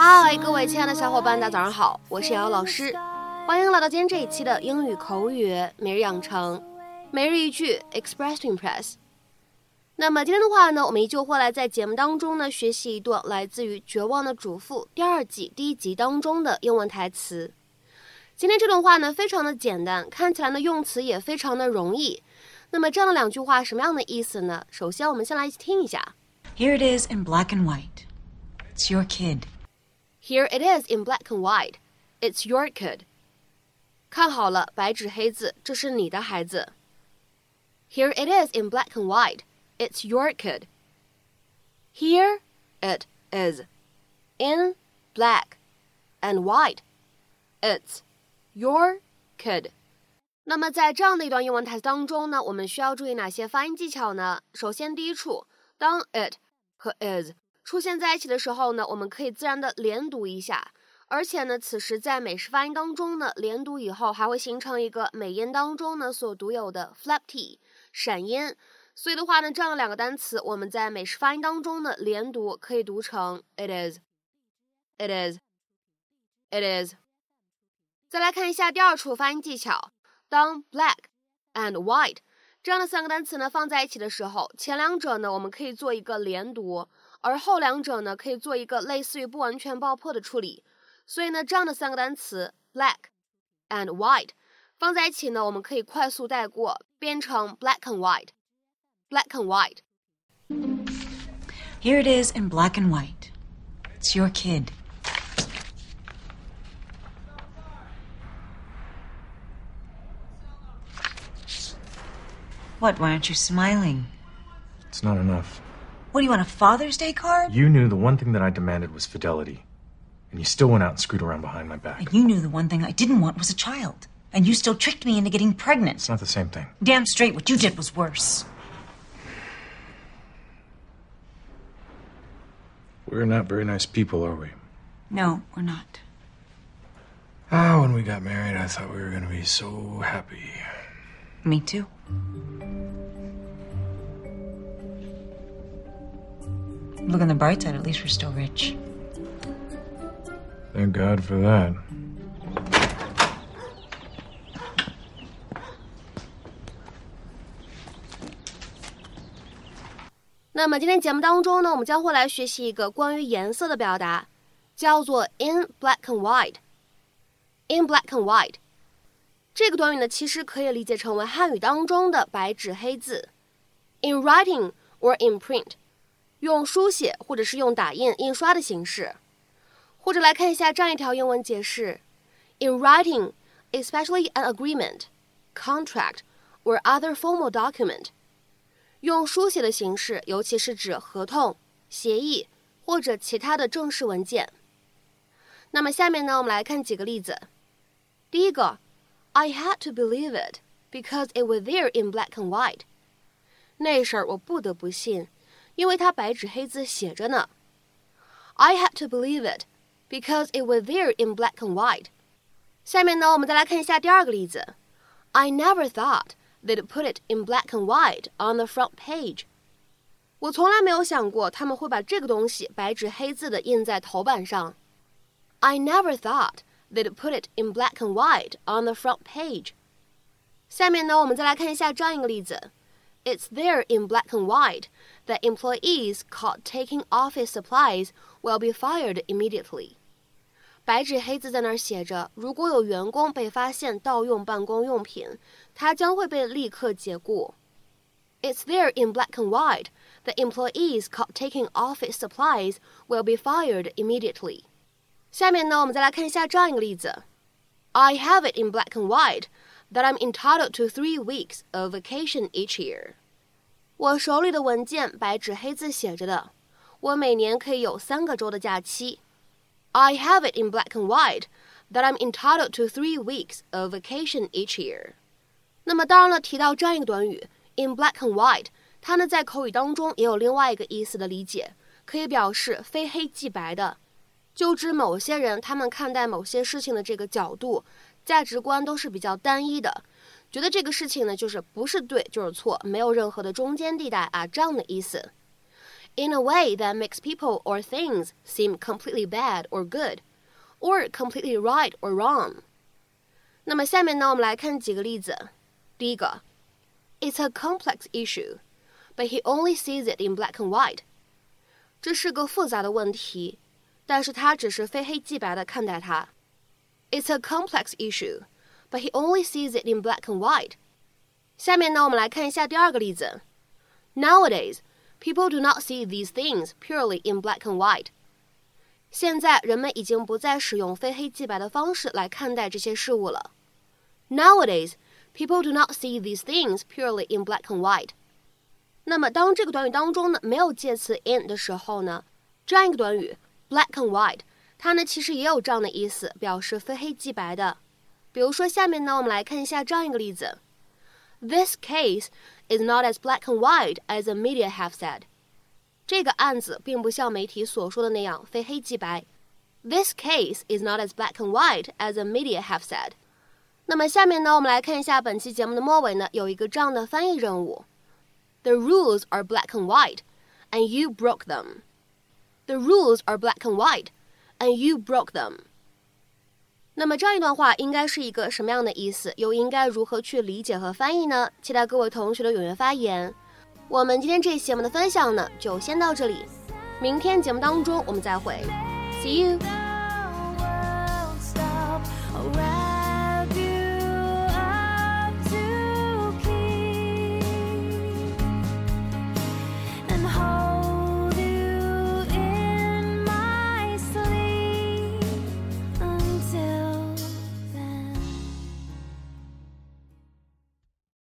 嗨，各位亲爱的小伙伴，大家早上好，我是瑶瑶老师，欢迎来到今天这一期的英语口语每日养成，每日一句 Express to Impress。那么今天的话呢，我们依旧会来在节目当中呢学习一段来自于《绝望的主妇》第二季第一集当中的英文台词。今天这段话呢非常的简单，看起来呢用词也非常的容易。那么这样的两句话什么样的意思呢？首先我们先来一起听一下。Here it is in black and white. It's your kid. Here it is in black and white. It's your kid. 看好了，白纸黑字，这是你的孩子。Here it is in black and white. It's your kid. Here it is in black and white. It's your kid. 那么在这样的一段英文台词当中呢，我们需要注意哪些发音技巧呢？首先，第一处，当 it 和 is 出现在一起的时候呢，我们可以自然的连读一下，而且呢，此时在美式发音当中呢，连读以后还会形成一个美音当中呢所独有的 flap t 闪音，所以的话呢，这样的两个单词我们在美式发音当中呢连读可以读成 it is，it is，it is。再来看一下第二处发音技巧。当 black and white 这样的三个单词呢放在一起的时候，前两者呢我们可以做一个连读，而后两者呢可以做一个类似于不完全爆破的处理。所以呢，这样的三个单词 black and white 放在一起呢，我们可以快速带过，变成 black and white。black and white。Here it is in black and white. It's your kid. What? Why aren't you smiling? It's not enough. What do you want, a Father's Day card? You knew the one thing that I demanded was fidelity. And you still went out and screwed around behind my back. And you knew the one thing I didn't want was a child. And you still tricked me into getting pregnant. It's not the same thing. Damn straight, what you did was worse. We're not very nice people, are we? No, we're not. Ah, when we got married, I thought we were going to be so happy. Me too. Look on the bright side, at least we're still rich. Thank God for that. 那么今天节目当中呢，我们将会来学习一个关于颜色的表达，叫做 in black and white。in black and white 这个短语呢，其实可以理解成为汉语当中的白纸黑字。in writing or in print， 用书写或者是用打印、印刷的形式。或者来看一下这样一条英文解释：in writing, especially an agreement, contract or other formal document。用书写的形式，尤其是指合同、协议或者其他的正式文件。那么下面呢，我们来看几个例子。第一个，I had to believe it because it was there in black and white。那事儿我不得不信，因为它白纸黑字写着呢。I had to believe it because it was there in black and white。下面呢，我们再来看一下第二个例子。I never thought they'd put it in black and white on the front page。我从来没有想过他们会把这个东西白纸黑字的印在头版上。I never thought they'd put it in black and white on the front page。下面呢，我们再来看一下这样一个例子。 It's there in black and white that employees caught taking office supplies will be fired immediately。白纸黑字在那儿写着，如果有员工被发现盗用办公用品，他将会被立刻解雇。It's there in black and white that employees caught taking office supplies will be fired immediately。下面呢，我们再来看一下这样一个例子：I have it in black and white that I'm entitled to three weeks of vacation each year。我手里的文件白纸黑字写着的，我每年可以有三个周的假期。I have it in black and white that I'm entitled to three weeks of vacation each year。那么当然了，提到这样一个短语 in black and white，它呢在口语当中也有另外一个意思的理解，可以表示非黑即白的，就指某些人他们看待某些事情的这个角度、价值观都是比较单一的，觉得这个事情呢就是不是对就是错，没有任何的中间地带啊这样的意思。in a way that makes people or things seem completely bad or good, or completely right or wrong。那么下面呢，我们来看几个例子。第一个，It's a complex issue, but he only sees it in black and white。这是个复杂的问题，但是他只是非黑即白的看待它。It's a complex issue, but he only sees it in black and white。下面呢，我们来看一下第二个例子。Nowadays, people do not see these things purely in black and white。现在人们已经不再使用非黑即白的方式来看待这些事物了。Nowadays, people do not see these things purely in black and white。那么当这个短语当中呢没有介词 in 的时候呢，这样一个短语 black and white， 它呢其实也有这样的意思，表示非黑即白的。比如说下面呢，我们来看一下这样一个例子：This case is not as black and white as the media have said。这个案子并不像媒体所说的那样非黑即白。This case is not as black and white as the media have said。那么下面呢，我们来看一下本期节目的末尾呢，有一个这样的翻译任务：The rules are black and white, and you broke them. The rules are black and white, and you broke them. 那么这样一段话应该是一个什么样的意思？又应该如何去理解和翻译呢？期待各位同学的踊跃发言。我们今天这节目的分享呢，就先到这里。明天节目当中我们再会，See you。